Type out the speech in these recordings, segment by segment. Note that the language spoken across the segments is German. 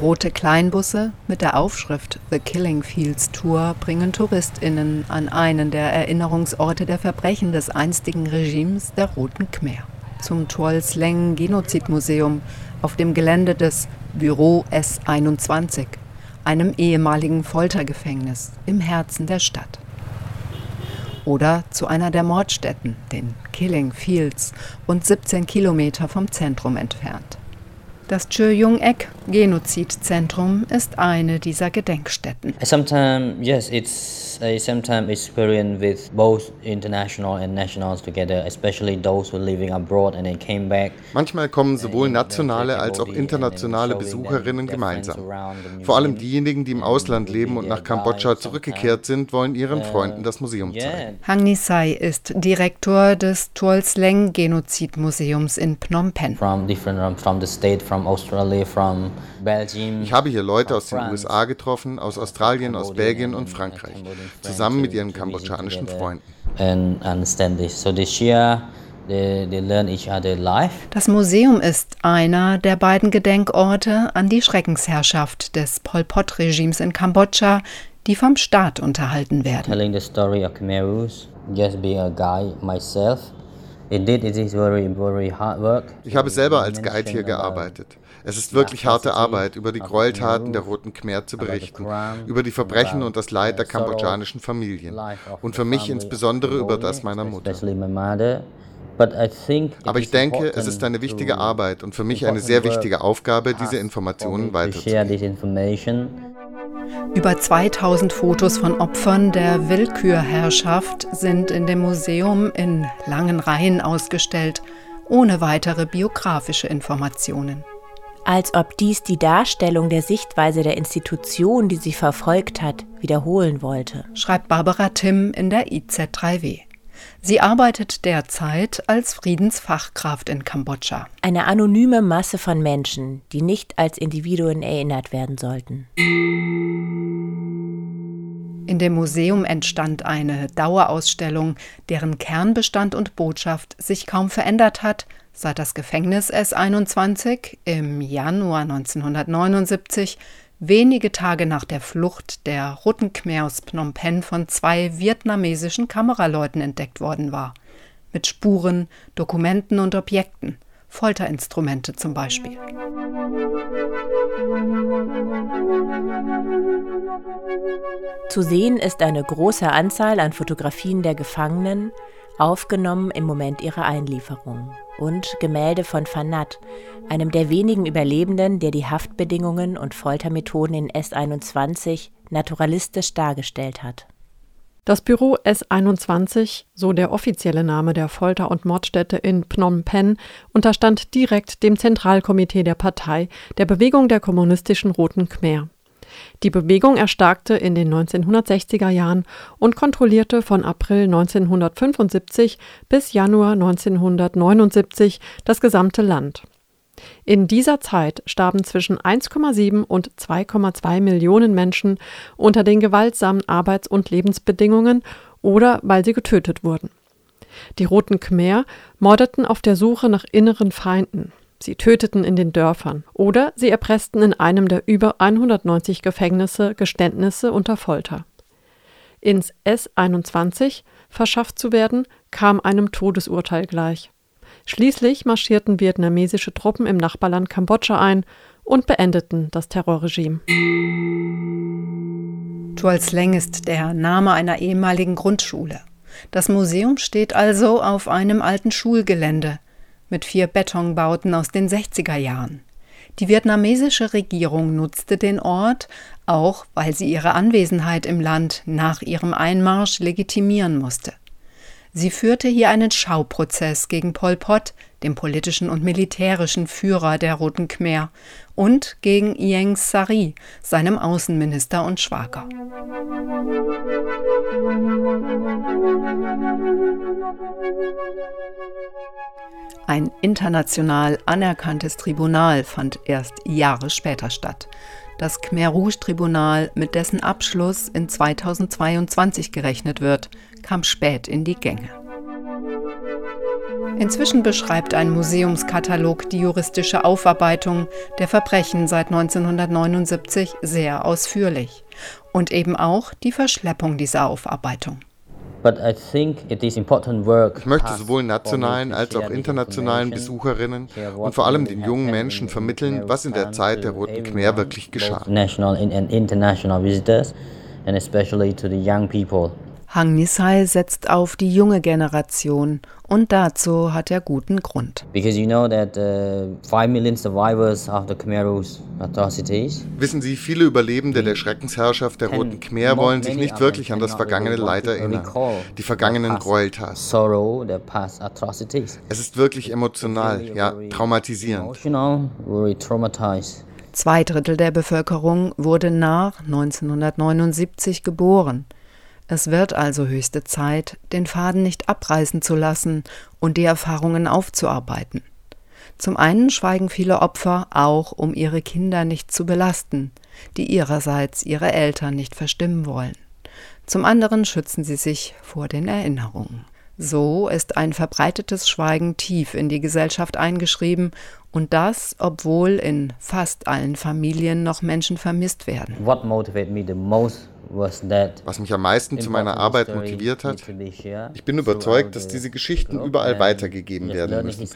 Rote Kleinbusse mit der Aufschrift The Killing Fields Tour bringen TouristInnen an einen der Erinnerungsorte der Verbrechen des einstigen Regimes der Roten Khmer. Zum Tuol Genozidmuseum auf dem Gelände des Büro S21, einem ehemaligen Foltergefängnis im Herzen der Stadt. Oder zu einer der Mordstätten, den Killing Fields, rund 17 Kilometer vom Zentrum entfernt. Das Chöjung-ek Genozidzentrum ist eine dieser Gedenkstätten. Sometimes, yes, it's I sometimes experience with both international and nationals together, especially those who are living abroad and then came back. Manchmal kommen sowohl nationale als auch internationale Besucherinnen gemeinsam. Vor allem diejenigen, die im Ausland leben und nach Kambodscha zurückgekehrt sind, wollen ihren Freunden das Museum zeigen. Hang Nisai ist Direktor des Tuolsleng Genozidmuseums in Phnom Penh. From different from the state, from Australia, from Belgium. Ich habe hier Leute aus den USA getroffen, aus Australien, aus Belgien und Frankreich zusammen mit ihren kambodschanischen Freunden. Das Museum ist einer der beiden Gedenkorte an die Schreckensherrschaft des Pol Pot-Regimes in Kambodscha, die vom Staat unterhalten werden. Telling the story of Khmerus, just being a guy myself. Ich habe selber als Guide hier gearbeitet. Es ist wirklich harte Arbeit, über die Gräueltaten der Roten Khmer zu berichten, über die Verbrechen und das Leid der kambodschanischen Familien und für mich insbesondere über das meiner Mutter. Aber ich denke, es ist eine wichtige Arbeit und für mich eine sehr wichtige Aufgabe, diese Informationen weiterzugeben. Über 2000 Fotos von Opfern der Willkürherrschaft sind in dem Museum in langen Reihen ausgestellt, ohne weitere biografische Informationen. Als ob dies die Darstellung der Sichtweise der Institution, die sie verfolgt hat, wiederholen wollte, schreibt Barbara Timm in der IZ3W. Sie arbeitet derzeit als Friedensfachkraft in Kambodscha. Eine anonyme Masse von Menschen, die nicht als Individuen erinnert werden sollten. In dem Museum entstand eine Dauerausstellung, deren Kernbestand und Botschaft sich kaum verändert hat, seit das Gefängnis S21 im Januar 1979 wenige Tage nach der Flucht der Roten Khmer aus Phnom Penh von zwei vietnamesischen Kameraleuten entdeckt worden war. Mit Spuren, Dokumenten und Objekten, Folterinstrumente zum Beispiel. Zu sehen ist eine große Anzahl an Fotografien der Gefangenen, aufgenommen im Moment ihrer Einlieferung, und Gemälde von Fanat, einem der wenigen Überlebenden, der die Haftbedingungen und Foltermethoden in S21 naturalistisch dargestellt hat. Das Büro S21, so der offizielle Name der Folter- und Mordstätte in Phnom Penh, unterstand direkt dem Zentralkomitee der Partei der Bewegung der kommunistischen Roten Khmer. Die Bewegung erstarkte in den 1960er Jahren und kontrollierte von April 1975 bis Januar 1979 das gesamte Land. In dieser Zeit starben zwischen 1,7 und 2,2 Millionen Menschen unter den gewaltsamen Arbeits- und Lebensbedingungen oder weil sie getötet wurden. Die Roten Khmer mordeten auf der Suche nach inneren Feinden. Sie töteten in den Dörfern oder sie erpressten in einem der über 190 Gefängnisse Geständnisse unter Folter. Ins S21 verschafft zu werden, kam einem Todesurteil gleich. Schließlich marschierten vietnamesische Truppen im Nachbarland Kambodscha ein und beendeten das Terrorregime. Tuol Sleng ist der Name einer ehemaligen Grundschule. Das Museum steht also auf einem alten Schulgelände mit vier Betonbauten aus den 60er Jahren. Die vietnamesische Regierung nutzte den Ort, auch weil sie ihre Anwesenheit im Land nach ihrem Einmarsch legitimieren musste. Sie führte hier einen Schauprozess gegen Pol Pot, dem politischen und militärischen Führer der Roten Khmer, und gegen Ieng Sari, seinem Außenminister und Schwager. Ein international anerkanntes Tribunal fand erst Jahre später statt. Das Khmer Rouge Tribunal, mit dessen Abschluss in 2022 gerechnet wird, kam spät in die Gänge. Inzwischen beschreibt ein Museumskatalog die juristische Aufarbeitung der Verbrechen seit 1979 sehr ausführlich und eben auch die Verschleppung dieser Aufarbeitung. Ich möchte sowohl nationalen als auch internationalen Besucherinnen und vor allem den jungen Menschen vermitteln, was in der Zeit der Roten Khmer wirklich geschah. Hang Nisai setzt auf die junge Generation und dazu hat er guten Grund. Because you know that uh, 5 million survivors of the Khmer's atrocities. Wissen Sie, viele Überlebende der Schreckensherrschaft der Roten Khmer wollen sich nicht wirklich an das vergangene Leid erinnern, die vergangenen Gräueltaten. Es ist wirklich emotional, ja, traumatisierend. Zwei Drittel der Bevölkerung wurde nach 1979 geboren. Es wird also höchste Zeit, den Faden nicht abreißen zu lassen und die Erfahrungen aufzuarbeiten. Zum einen schweigen viele Opfer auch, um ihre Kinder nicht zu belasten, die ihrerseits ihre Eltern nicht verstimmen wollen. Zum anderen schützen sie sich vor den Erinnerungen. So ist ein verbreitetes Schweigen tief in die Gesellschaft eingeschrieben und das, obwohl in fast allen Familien noch Menschen vermisst werden. What motivated me the most was mich am meisten zu meiner Arbeit motiviert hat, ich bin überzeugt, dass diese Geschichten überall weitergegeben werden müssen.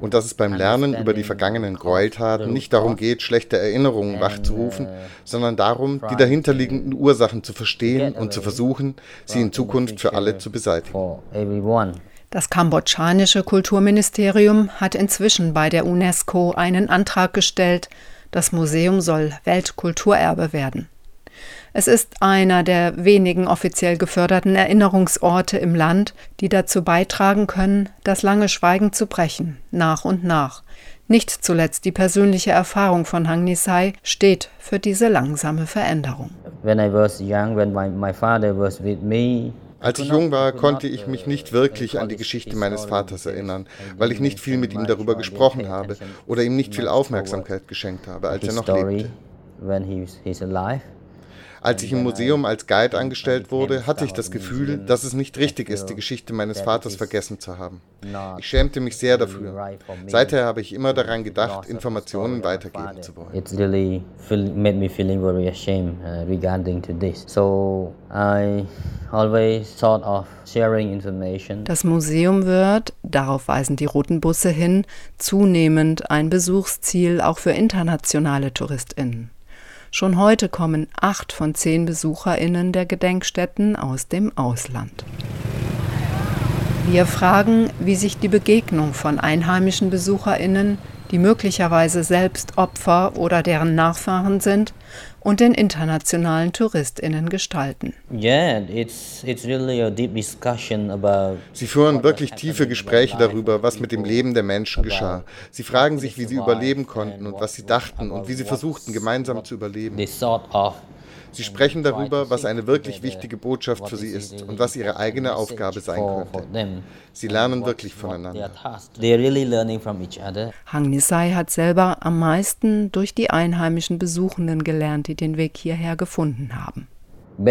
Und dass es beim Lernen über die vergangenen Gräueltaten nicht darum geht, schlechte Erinnerungen wachzurufen, uh, sondern darum, die dahinterliegenden Ursachen zu verstehen und zu versuchen, sie in Zukunft für alle zu beseitigen. Das kambodschanische Kulturministerium hat inzwischen bei der UNESCO einen Antrag gestellt, das Museum soll Weltkulturerbe werden. Es ist einer der wenigen offiziell geförderten Erinnerungsorte im Land, die dazu beitragen können, das lange Schweigen zu brechen, nach und nach. Nicht zuletzt die persönliche Erfahrung von Hang Nisai steht für diese langsame Veränderung. When I was young, when my, my father was with me, als ich jung war, konnte ich mich nicht wirklich an die Geschichte meines Vaters erinnern, weil ich nicht viel mit ihm darüber gesprochen habe oder ihm nicht viel Aufmerksamkeit geschenkt habe, als er noch lebte. Als ich im Museum als Guide angestellt wurde, hatte ich das Gefühl, dass es nicht richtig ist, die Geschichte meines Vaters vergessen zu haben. Ich schämte mich sehr dafür. Seither habe ich immer daran gedacht, Informationen weitergeben zu wollen. It's really made me feeling very ashamed uh, regarding to this. So I always thought of sharing information. Das Museum wird, darauf weisen die roten Busse hin, zunehmend ein Besuchsziel auch für internationale TouristInnen. Schon heute kommen acht von zehn BesucherInnen der Gedenkstätten aus dem Ausland. Wir fragen, wie sich die Begegnung von einheimischen BesucherInnen, die möglicherweise selbst Opfer oder deren Nachfahren sind, und den internationalen TouristInnen gestalten. Sie führen wirklich tiefe Gespräche darüber, was mit dem Leben der Menschen geschah. Sie fragen sich, wie sie überleben konnten und was sie dachten und wie sie versuchten, gemeinsam zu überleben. Sie sprechen darüber, was eine wirklich wichtige Botschaft für sie ist und was ihre eigene Aufgabe sein könnte. Sie lernen wirklich voneinander. Hang Nisai hat selber am meisten durch die einheimischen Besuchenden gelernt, die den Weg hierher gefunden haben. Zu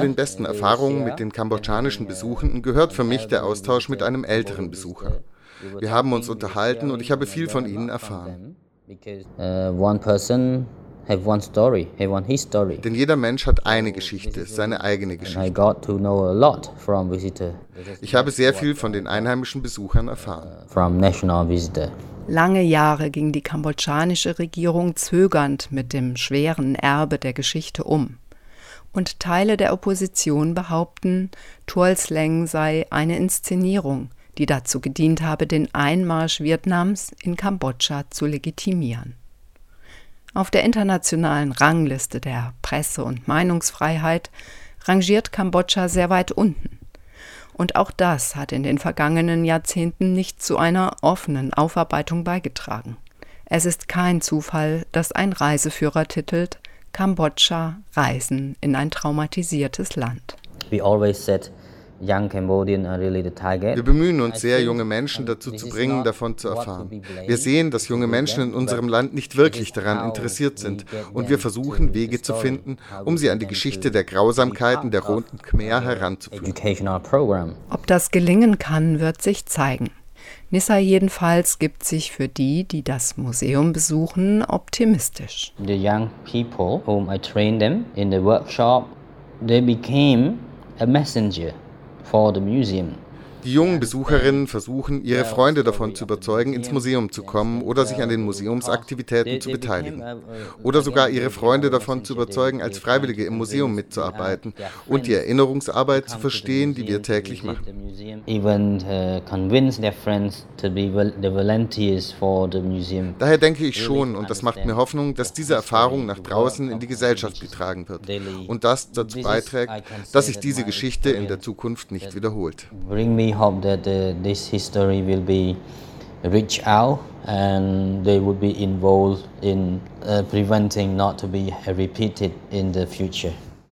den besten Erfahrungen mit den kambodschanischen Besuchenden gehört für mich der Austausch mit einem älteren Besucher. Wir haben uns unterhalten und ich habe viel von ihnen erfahren. Uh, one person have one story, have one his story. Denn jeder Mensch hat eine Geschichte, seine eigene Geschichte. I got to know a lot from visitor. Ich habe sehr viel von den einheimischen Besuchern erfahren. Uh, from national visitor. Lange Jahre ging die kambodschanische Regierung zögernd mit dem schweren Erbe der Geschichte um. Und Teile der Opposition behaupten, Tuol Sleng sei eine Inszenierung, die dazu gedient habe, den Einmarsch Vietnams in Kambodscha zu legitimieren. Auf der internationalen Rangliste der Presse- und Meinungsfreiheit rangiert Kambodscha sehr weit unten. Und auch das hat in den vergangenen Jahrzehnten nicht zu einer offenen Aufarbeitung beigetragen. Es ist kein Zufall, dass ein Reiseführer titelt Kambodscha Reisen in ein traumatisiertes Land. We always said Wir bemühen uns sehr, junge Menschen dazu zu bringen, davon zu erfahren. Wir sehen, dass junge Menschen in unserem Land nicht wirklich daran interessiert sind und wir versuchen, Wege zu finden, um sie an die Geschichte der Grausamkeiten der Roten Khmer heranzuführen. Ob das gelingen kann, wird sich zeigen. Nissa jedenfalls gibt sich für die, die das Museum besuchen, optimistisch. The young people whom I trained them in the workshop, they became a messenger for the museum. Die jungen Besucherinnen versuchen, ihre Freunde davon zu überzeugen, ins Museum zu kommen oder sich an den Museumsaktivitäten zu beteiligen. Oder sogar ihre Freunde davon zu überzeugen, als Freiwillige im Museum mitzuarbeiten und die Erinnerungsarbeit zu verstehen, die wir täglich machen. Daher denke ich schon, und das macht mir Hoffnung, dass diese Erfahrung nach draußen in die Gesellschaft getragen wird und das dazu beiträgt, dass sich diese Geschichte in der Zukunft nicht wiederholt. We hope that uh, this history will be reached out and they would be involved in uh, preventing not to be repeated in the future.